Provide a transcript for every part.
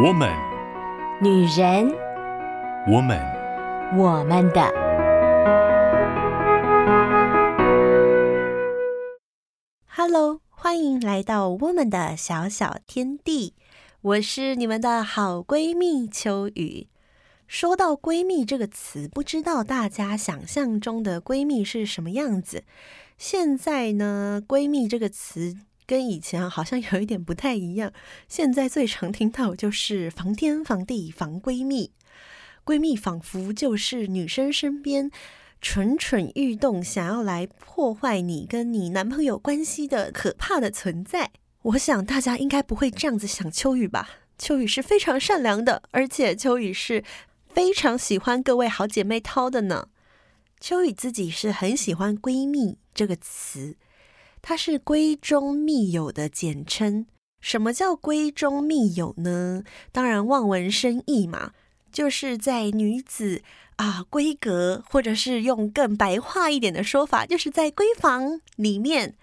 我们，女人，我们，我们的。Hello，欢迎来到我们的小小天地，我是你们的好闺蜜秋雨。说到闺蜜这个词，不知道大家想象中的闺蜜是什么样子？现在呢，闺蜜这个词。跟以前好像有一点不太一样。现在最常听到就是防天防地防闺蜜，闺蜜仿佛就是女生身边蠢蠢欲动，想要来破坏你跟你男朋友关系的可怕的存在。我想大家应该不会这样子想秋雨吧？秋雨是非常善良的，而且秋雨是非常喜欢各位好姐妹掏的呢。秋雨自己是很喜欢“闺蜜”这个词。它是闺中密友的简称。什么叫闺中密友呢？当然望文生义嘛，就是在女子啊闺阁，或者是用更白话一点的说法，就是在闺房里面，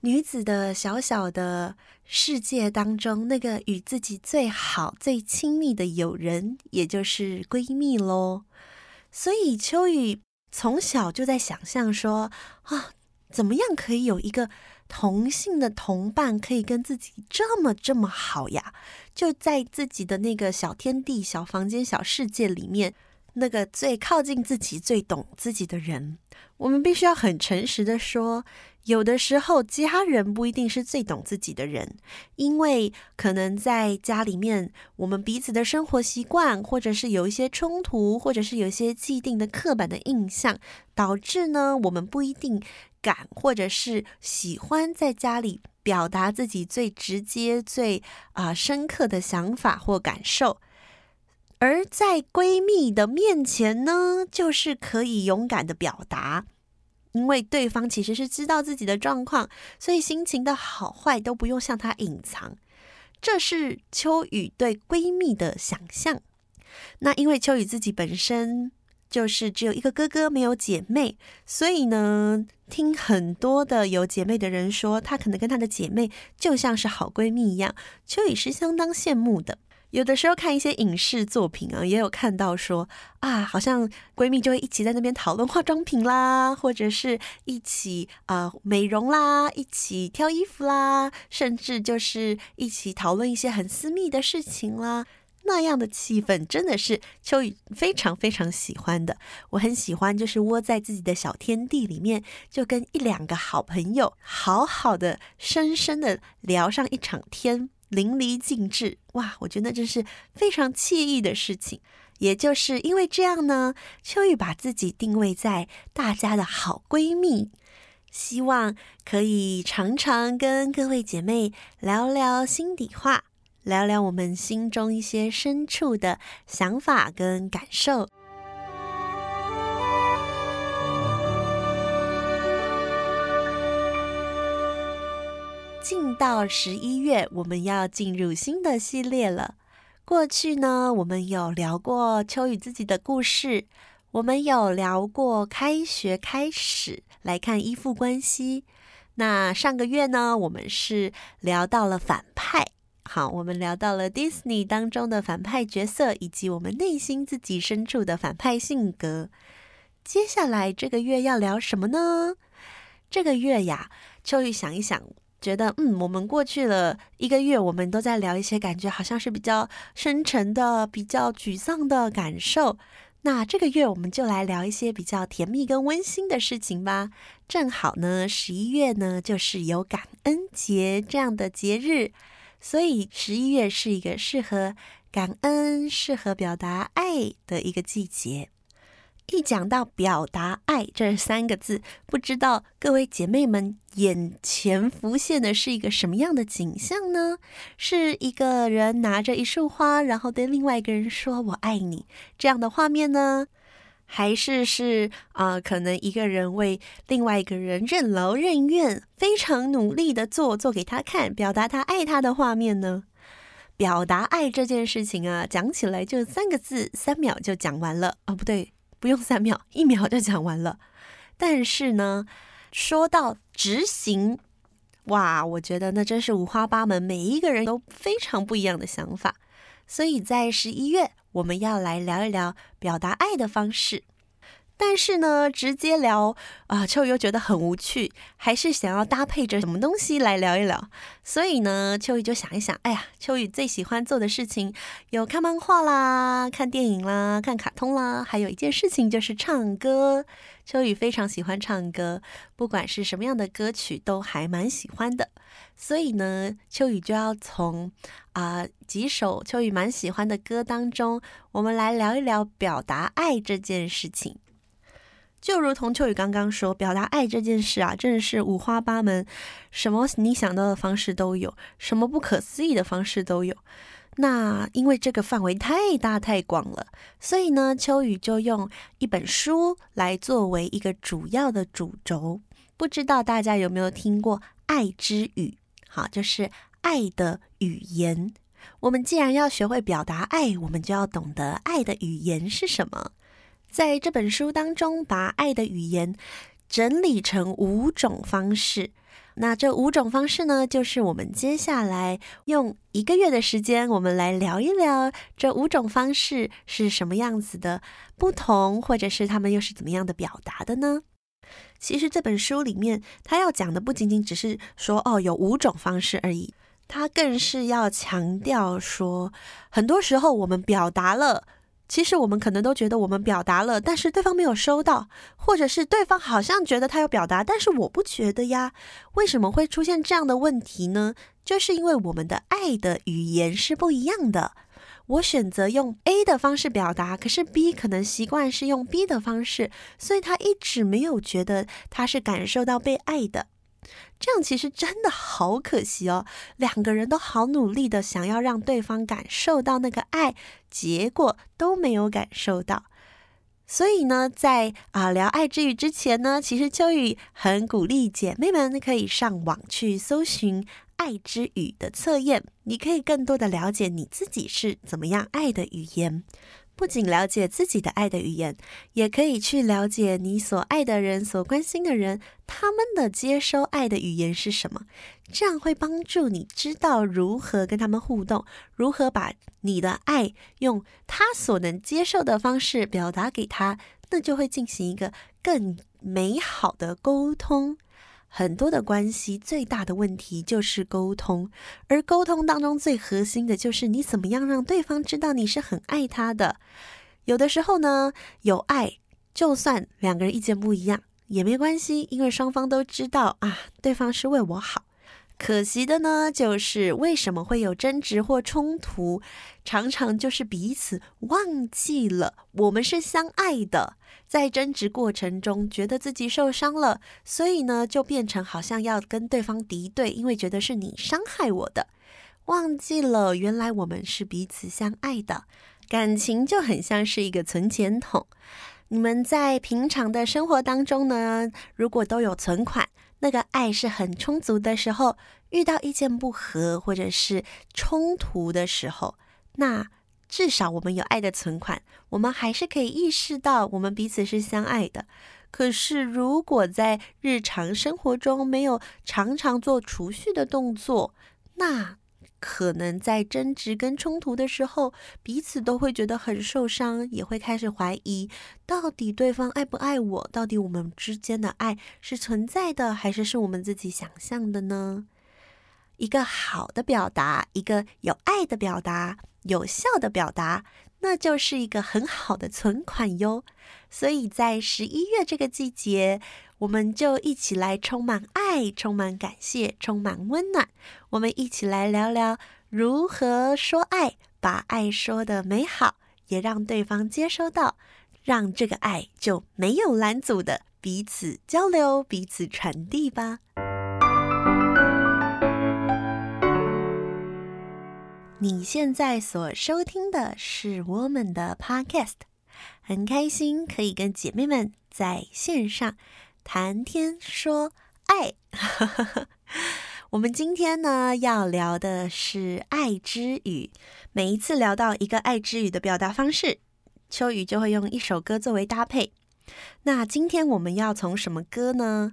女子的小小的世界当中，那个与自己最好、最亲密的友人，也就是闺蜜喽。所以秋雨从小就在想象说啊。怎么样可以有一个同性的同伴，可以跟自己这么这么好呀？就在自己的那个小天地、小房间、小世界里面，那个最靠近自己、最懂自己的人，我们必须要很诚实的说。有的时候，家人不一定是最懂自己的人，因为可能在家里面，我们彼此的生活习惯，或者是有一些冲突，或者是有一些既定的刻板的印象，导致呢，我们不一定敢，或者是喜欢在家里表达自己最直接、最啊、深刻的想法或感受，而在闺蜜的面前呢，就是可以勇敢的表达。因为对方其实是知道自己的状况，所以心情的好坏都不用向她隐藏。这是秋雨对闺蜜的想象。那因为秋雨自己本身就是只有一个哥哥，没有姐妹，所以呢，听很多的有姐妹的人说，她可能跟她的姐妹就像是好闺蜜一样。秋雨是相当羡慕的。有的时候看一些影视作品啊，也有看到说啊，好像闺蜜就会一起在那边讨论化妆品啦，或者是一起啊、美容啦，一起挑衣服啦，甚至就是一起讨论一些很私密的事情啦。那样的气氛真的是秋雨非常非常喜欢的。我很喜欢，就是窝在自己的小天地里面，就跟一两个好朋友好好的、深深的聊上一场天。淋漓尽致，哇！我觉得这是非常惬意的事情。也就是因为这样呢，秋雨把自己定位在大家的好闺蜜，希望可以常常跟各位姐妹聊聊心底话，聊聊我们心中一些深处的想法跟感受。进到十一月，我们要进入新的系列了。过去呢，我们有聊过秋雨自己的故事，我们有聊过开学开始来看依附关系。那上个月呢，我们是聊到了反派，好，我们聊到了 Disney 当中的反派角色，以及我们内心自己深处的反派性格。接下来这个月要聊什么呢？这个月呀，秋雨想一想。觉得嗯，我们过去了一个月，我们都在聊一些感觉好像是比较深沉的、比较沮丧的感受。那这个月我们就来聊一些比较甜蜜跟温馨的事情吧。正好呢，十一月呢就是有感恩节这样的节日，所以十一月是一个适合感恩、适合表达爱的一个季节。一讲到表达爱这三个字，不知道各位姐妹们眼前浮现的是一个什么样的景象呢？是一个人拿着一束花，然后对另外一个人说“我爱你”这样的画面呢？还是是啊、可能一个人为另外一个人任劳任怨，非常努力的做做给他看，表达他爱他的画面呢？表达爱这件事情啊，讲起来就三个字，三秒就讲完了啊、不对。不用三秒，一秒就讲完了。但是呢，说到执行，哇，我觉得那真是五花八门，每一个人都非常不一样的想法。所以在十一月，我们要来聊一聊表达爱的方式。但是呢，直接聊啊，秋雨又觉得很无趣，还是想要搭配着什么东西来聊一聊。所以呢，秋雨就想一想，哎呀，秋雨最喜欢做的事情有看漫画啦、看电影啦、看卡通啦，还有一件事情就是唱歌。秋雨非常喜欢唱歌，不管是什么样的歌曲都还蛮喜欢的。所以呢，秋雨就要从啊、几首秋雨蛮喜欢的歌当中，我们来聊一聊表达爱这件事情。就如同秋雨刚刚说，表达爱这件事啊，真的是五花八门，什么你想到的方式都有，什么不可思议的方式都有。那因为这个范围太大太广了，所以呢，秋雨就用一本书来作为一个主要的主轴。不知道大家有没有听过“爱之语”？好，就是爱的语言。我们既然要学会表达爱，我们就要懂得爱的语言是什么。在这本书当中，把爱的语言整理成五种方式。那这五种方式呢，就是我们接下来用一个月的时间，我们来聊一聊这五种方式是什么样子的不同，或者是他们又是怎么样的表达的呢？其实这本书里面，他要讲的不仅仅只是说哦，有五种方式而已，他更是要强调说，很多时候我们表达了。其实我们可能都觉得我们表达了，但是对方没有收到，或者是对方好像觉得他有表达，但是我不觉得呀。为什么会出现这样的问题呢？就是因为我们的爱的语言是不一样的。我选择用 A 的方式表达，可是 B 可能习惯是用 B 的方式，所以他一直没有觉得他是感受到被爱的。这样其实真的好可惜哦，两个人都好努力的想要让对方感受到那个爱，结果都没有感受到。所以呢，在啊聊爱之语之前呢，其实秋雨很鼓励姐妹们可以上网去搜寻爱之语的测验，你可以更多的了解你自己是怎么样爱的语言。不仅了解自己的爱的语言，也可以去了解你所爱的人、所关心的人，他们的接收爱的语言是什么。这样会帮助你知道如何跟他们互动，如何把你的爱用他所能接受的方式表达给他，那就会进行一个更美好的沟通。很多的关系最大的问题就是沟通，而沟通当中最核心的就是你怎么样让对方知道你是很爱他的。有的时候呢，有爱，就算两个人意见不一样也没关系，因为双方都知道啊，对方是为我好。可惜的呢，就是为什么会有争执或冲突，常常就是彼此忘记了我们是相爱的，在争执过程中觉得自己受伤了，所以呢，就变成好像要跟对方敌对，因为觉得是你伤害我的，忘记了原来我们是彼此相爱的，感情就很像是一个存钱筒。你们在平常的生活当中呢，如果都有存款。那个爱是很充足的时候，遇到意见不合或者是冲突的时候，那至少我们有爱的存款，我们还是可以意识到我们彼此是相爱的。可是如果在日常生活中没有常常做储蓄的动作，那可能在争执跟冲突的时候，彼此都会觉得很受伤，也会开始怀疑，到底对方爱不爱我？到底我们之间的爱是存在的，还是是我们自己想象的呢？一个好的表达，一个有爱的表达，有效的表达，那就是一个很好的存款哟。所以在十一月这个季节，我们就一起来充满爱，充满感谢，充满温暖。我们一起来聊聊如何说爱，把爱说的美好，也让对方接收到，让这个爱就没有拦阻的彼此交流、彼此传递吧。你现在所收听的是我们的 Podcast。很开心可以跟姐妹们在线上谈天说爱。我们今天呢要聊的是爱之语。每一次聊到一个爱之语的表达方式，秋雨就会用一首歌作为搭配。那今天我们要从什么歌呢？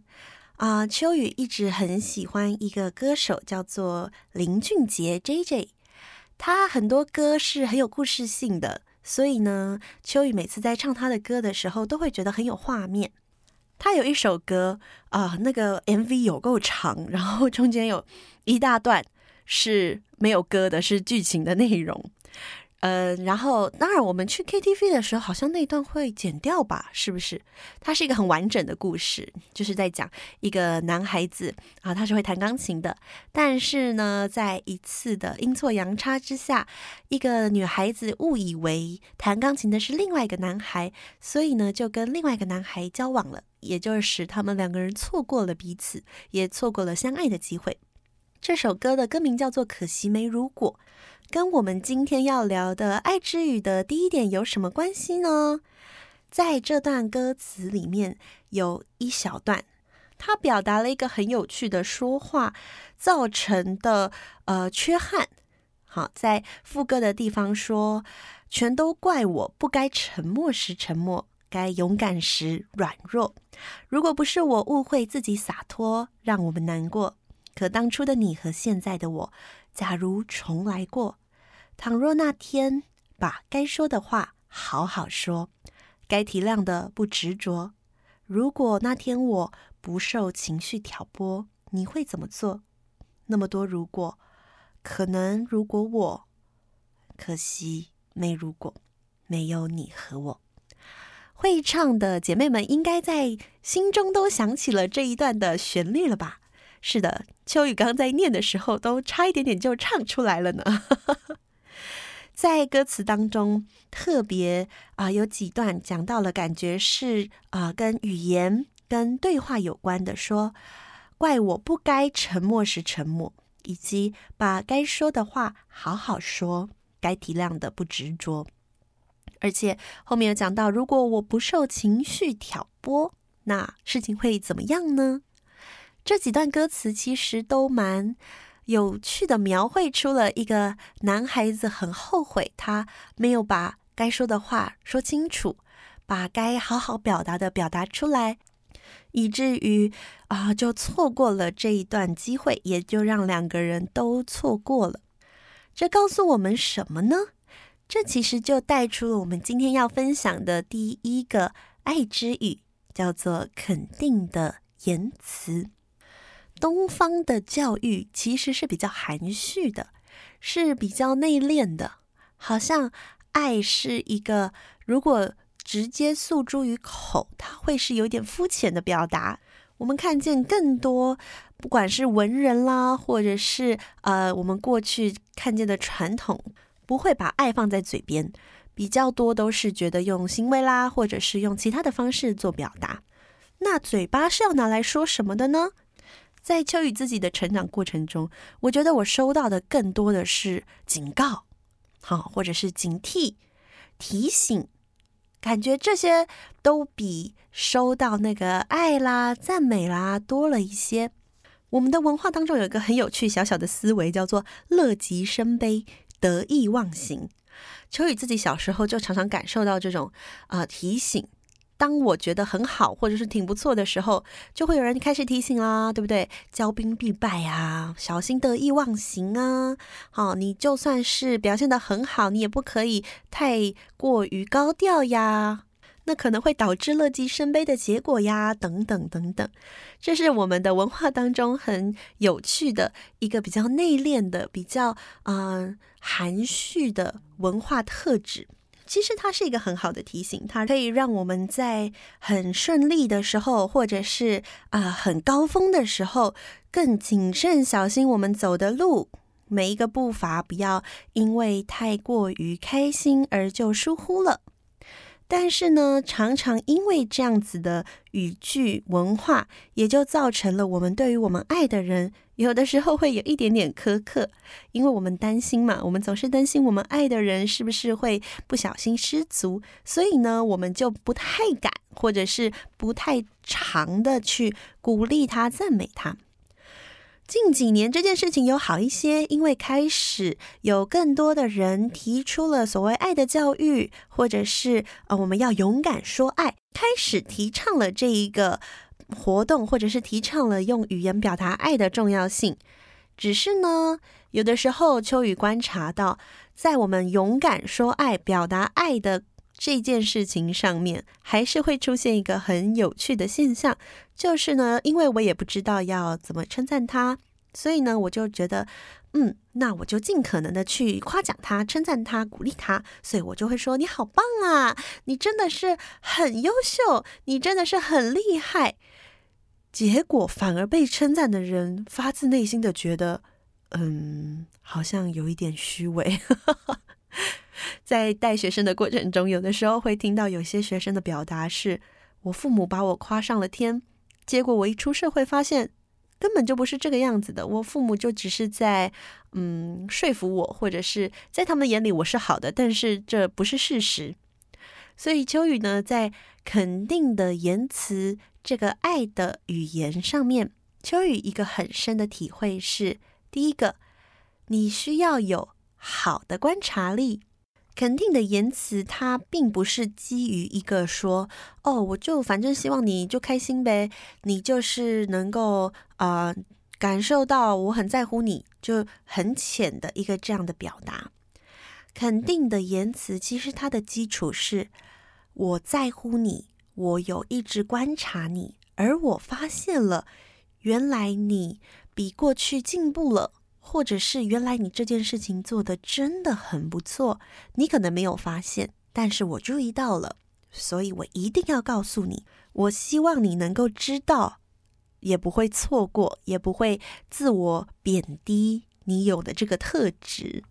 啊、秋雨一直很喜欢一个歌手，叫做林俊杰 JJ。他很多歌是很有故事性的，所以呢，秋雨每次在唱他的歌的时候，都会觉得很有画面。他有一首歌啊，那个 MV 有够长，然后中间有一大段是没有歌的，是剧情的内容。呃，然后当然，我们去 KTV 的时候，好像那段会剪掉吧？是不是？它是一个很完整的故事，就是在讲一个男孩子啊，他是会弹钢琴的，但是呢，在一次的阴错阳差之下，一个女孩子误以为弹钢琴的是另外一个男孩，所以呢，就跟另外一个男孩交往了，也就是使他们两个人错过了彼此，也错过了相爱的机会。这首歌的歌名叫做《可惜没如果》。跟我们今天要聊的爱之语的第一点有什么关系呢？在这段歌词里面有一小段，它表达了一个很有趣的说话造成的呃缺憾。好，在副歌的地方说：“全都怪我不该沉默时沉默，该勇敢时软弱。如果不是我误会自己洒脱，让我们难过，可当初的你和现在的我，假如重来过。”倘若那天把该说的话好好说，该体谅的不执着。如果那天我不受情绪挑拨，你会怎么做？那么多如果，可能如果我，可惜没如果，没有你和我。会唱的姐妹们应该在心中都想起了这一段的旋律了吧？是的，秋雨刚在念的时候都差一点点就唱出来了呢。在歌词当中，特别啊、有几段讲到了，感觉是啊、跟语言、跟对话有关的，说怪我不该沉默时沉默，以及把该说的话好好说，该体谅的不执着。而且后面有讲到，如果我不受情绪挑拨，那事情会怎么样呢？这几段歌词其实都蛮。有趣的描绘出了一个男孩子很后悔，他没有把该说的话说清楚，把该好好表达的表达出来，以至于啊，就错过了这一段机会，也就让两个人都错过了。这告诉我们什么呢？这其实就带出了我们今天要分享的第一个爱之语，叫做肯定的言辞。东方的教育其实是比较含蓄的，是比较内敛的，好像爱是一个如果直接诉诸于口，它会是有点肤浅的表达。我们看见更多，不管是文人啦，或者是呃我们过去看见的传统，不会把爱放在嘴边，比较多都是觉得用行为啦，或者是用其他的方式做表达。那嘴巴是要拿来说什么的呢？在秋雨自己的成长过程中，我觉得我收到的更多的是警告，好，或者是警惕、提醒，感觉这些都比收到那个爱啦、赞美啦多了一些。我们的文化当中有一个很有趣小小的思维，叫做“乐极生悲，得意忘形”。秋雨自己小时候就常常感受到这种啊、呃、提醒。当我觉得很好，或者是挺不错的时候，就会有人开始提醒啦，对不对？骄兵必败呀，小心得意忘形啊！好，你就算是表现得很好，你也不可以太过于高调呀，那可能会导致乐极生悲的结果呀，等等等等。这是我们的文化当中很有趣的一个比较内敛的、比较嗯、含蓄的文化特质。其实它是一个很好的提醒，它可以让我们在很顺利的时候，或者是啊、很高峰的时候，更谨慎小心我们走的路，每一个步伐不要因为太过于开心而就疏忽了。但是呢，常常因为这样子的语句文化，也就造成了我们对于我们爱的人，有的时候会有一点点苛刻，因为我们担心嘛，我们总是担心我们爱的人是不是会不小心失足，所以呢，我们就不太敢，或者是不太常的去鼓励他、赞美他。近几年这件事情有好一些，因为开始有更多的人提出了所谓爱的教育，或者是呃我们要勇敢说爱，开始提倡了这一个活动，或者是提倡了用语言表达爱的重要性。只是呢，有的时候，秋雨观察到，在我们勇敢说爱、表达爱的这件事情上面，还是会出现一个很有趣的现象，就是呢，因为我也不知道要怎么称赞他，所以呢，我就觉得，嗯，那我就尽可能的去夸奖他、称赞他、鼓励他，所以我就会说：“你好棒啊，你真的是很优秀，你真的是很厉害。”结果反而被称赞的人发自内心的觉得。嗯，好像有一点虚伪。在带学生的过程中，有的时候会听到有些学生的表达是：“我父母把我夸上了天，结果我一出社会发现根本就不是这个样子的。我父母就只是在嗯说服我，或者是在他们眼里我是好的，但是这不是事实。”所以秋雨呢，在肯定的言辞这个爱的语言上面，秋雨一个很深的体会是。第一个，你需要有好的观察力。肯定的言辞，它并不是基于一个说“哦，我就反正希望你就开心呗”，你就是能够呃感受到我很在乎你，就很浅的一个这样的表达。肯定的言辞，其实它的基础是我在乎你，我有一直观察你，而我发现了原来你。比过去进步了，或者是原来你这件事情做得真的很不错，你可能没有发现，但是我注意到了，所以我一定要告诉你，我希望你能够知道，也不会错过，也不会自我贬低你有的这个特质。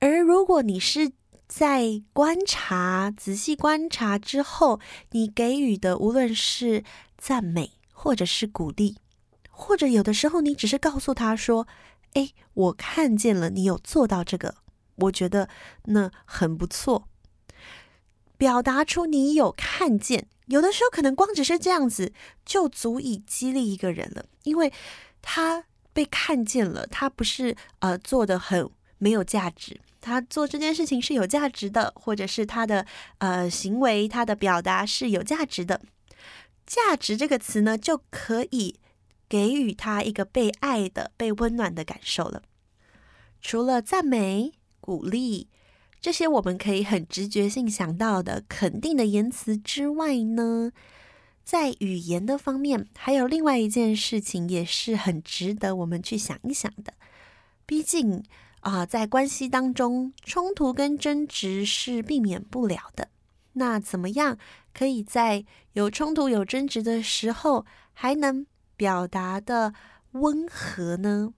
而如果你是在观察、仔细观察之后，你给予的无论是赞美或者是鼓励。或者有的时候，你只是告诉他说：“哎，我看见了你有做到这个，我觉得那很不错。”表达出你有看见，有的时候可能光只是这样子就足以激励一个人了，因为他被看见了，他不是呃做的很没有价值，他做这件事情是有价值的，或者是他的呃行为、他的表达是有价值的。价值这个词呢，就可以。给予他一个被爱的、被温暖的感受了。除了赞美、鼓励这些我们可以很直觉性想到的肯定的言辞之外呢，在语言的方面，还有另外一件事情也是很值得我们去想一想的。毕竟啊、在关系当中，冲突跟争执是避免不了的。那怎么样可以在有冲突、有争执的时候，还能表达的温和呢？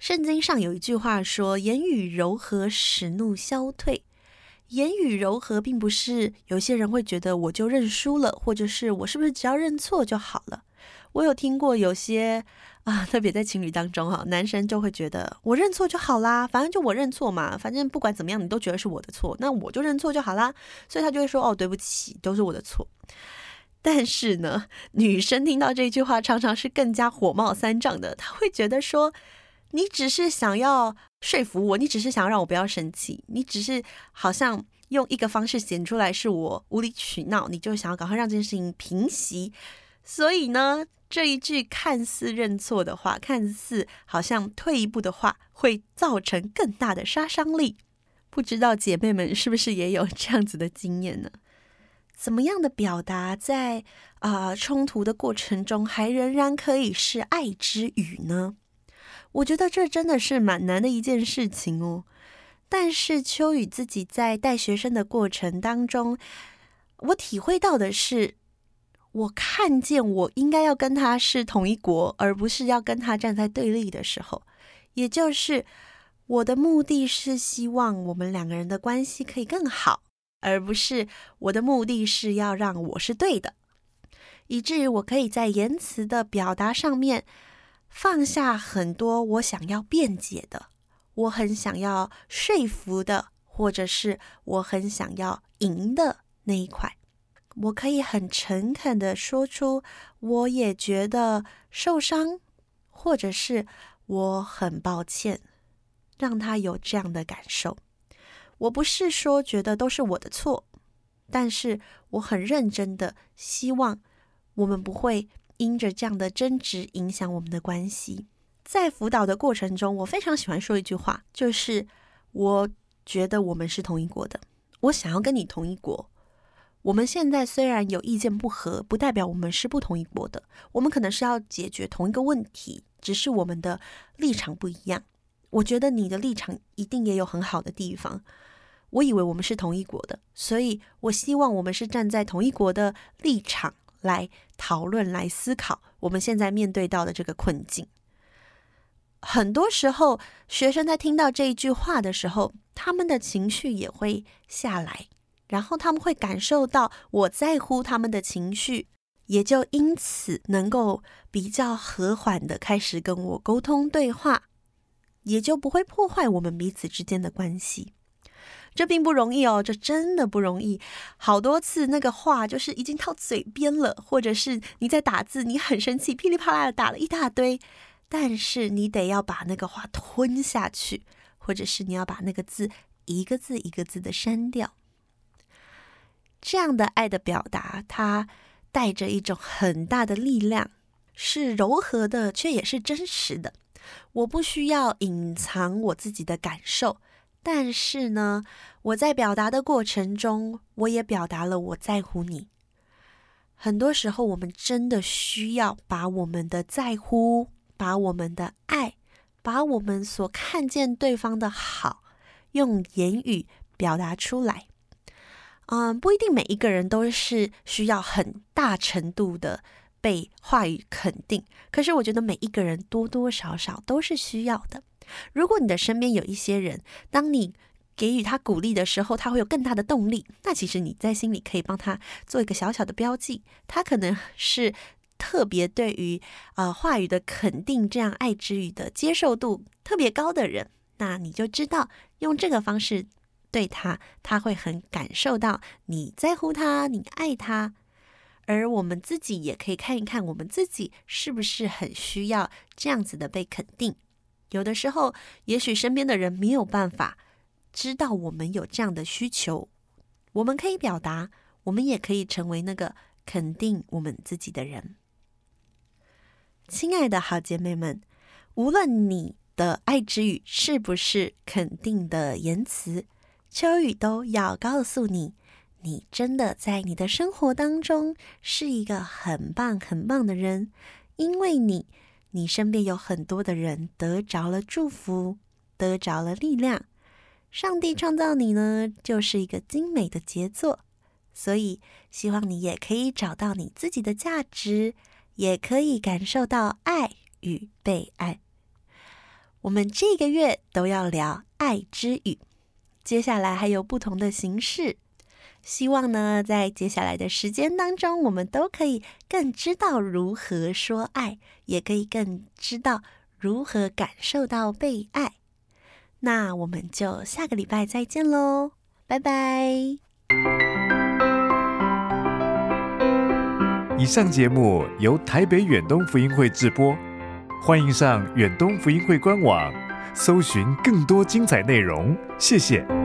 圣经上有一句话说：“言语柔和，使怒消退。”言语柔和，并不是有些人会觉得我就认输了，或者是我是不是只要认错就好了？我有听过有些啊，特别在情侣当中哈，男生就会觉得我认错就好啦，反正就我认错嘛，反正不管怎么样，你都觉得是我的错，那我就认错就好啦。所以他就会说：“哦，对不起，都是我的错。”但是呢，女生听到这句话，常常是更加火冒三丈的。她会觉得说：“你只是想要说服我，你只是想要让我不要生气，你只是好像用一个方式显出来是我无理取闹，你就想要赶快让这件事情平息。所以呢，这一句看似认错的话，看似好像退一步的话，会造成更大的杀伤力。不知道姐妹们是不是也有这样子的经验呢？”怎么样的表达在啊、冲突的过程中还仍然可以是爱之语呢？我觉得这真的是蛮难的一件事情哦。但是秋雨自己在带学生的过程当中，我体会到的是，我看见我应该要跟他是同一国，而不是要跟他站在对立的时候，也就是我的目的是希望我们两个人的关系可以更好。而不是我的目的是要让我是对的，以至于我可以在言辞的表达上面放下很多我想要辩解的，我很想要说服的，或者是我很想要赢的那一块。我可以很诚恳的说出，我也觉得受伤，或者是我很抱歉，让他有这样的感受。我不是说觉得都是我的错，但是我很认真的希望我们不会因着这样的争执影响我们的关系。在辅导的过程中，我非常喜欢说一句话，就是我觉得我们是同一国的，我想要跟你同一国。我们现在虽然有意见不合，不代表我们是不同一国的。我们可能是要解决同一个问题，只是我们的立场不一样。我觉得你的立场一定也有很好的地方。我以为我们是同一国的，所以我希望我们是站在同一国的立场来讨论、来思考我们现在面对到的这个困境。很多时候，学生在听到这一句话的时候，他们的情绪也会下来，然后他们会感受到我在乎他们的情绪，也就因此能够比较和缓的开始跟我沟通对话，也就不会破坏我们彼此之间的关系。这并不容易哦，这真的不容易。好多次那个话就是已经到嘴边了，或者是你在打字，你很生气，噼里啪啦的打了一大堆，但是你得要把那个话吞下去，或者是你要把那个字一个字一个字的删掉。这样的爱的表达，它带着一种很大的力量，是柔和的，却也是真实的。我不需要隐藏我自己的感受。但是呢，我在表达的过程中，我也表达了我在乎你。很多时候，我们真的需要把我们的在乎、把我们的爱、把我们所看见对方的好，用言语表达出来。嗯，不一定每一个人都是需要很大程度的被话语肯定，可是我觉得每一个人多多少少都是需要的。如果你的身边有一些人，当你给予他鼓励的时候，他会有更大的动力。那其实你在心里可以帮他做一个小小的标记，他可能是特别对于呃话语的肯定，这样爱之语的接受度特别高的人。那你就知道用这个方式对他，他会很感受到你在乎他，你爱他。而我们自己也可以看一看，我们自己是不是很需要这样子的被肯定。有的时候，也许身边的人没有办法知道我们有这样的需求，我们可以表达，我们也可以成为那个肯定我们自己的人。亲爱的好姐妹们，无论你的爱之语是不是肯定的言辞，秋雨都要告诉你，你真的在你的生活当中是一个很棒很棒的人，因为你。你身边有很多的人得着了祝福，得着了力量。上帝创造你呢，就是一个精美的杰作，所以希望你也可以找到你自己的价值，也可以感受到爱与被爱。我们这个月都要聊爱之语，接下来还有不同的形式。希望呢，在接下来的时间当中，我们都可以更知道如何说爱，也可以更知道如何感受到被爱。那我们就下个礼拜再见喽，拜拜。以上节目由台北远东福音会制播，欢迎上远东福音会官网，搜寻更多精彩内容。谢谢。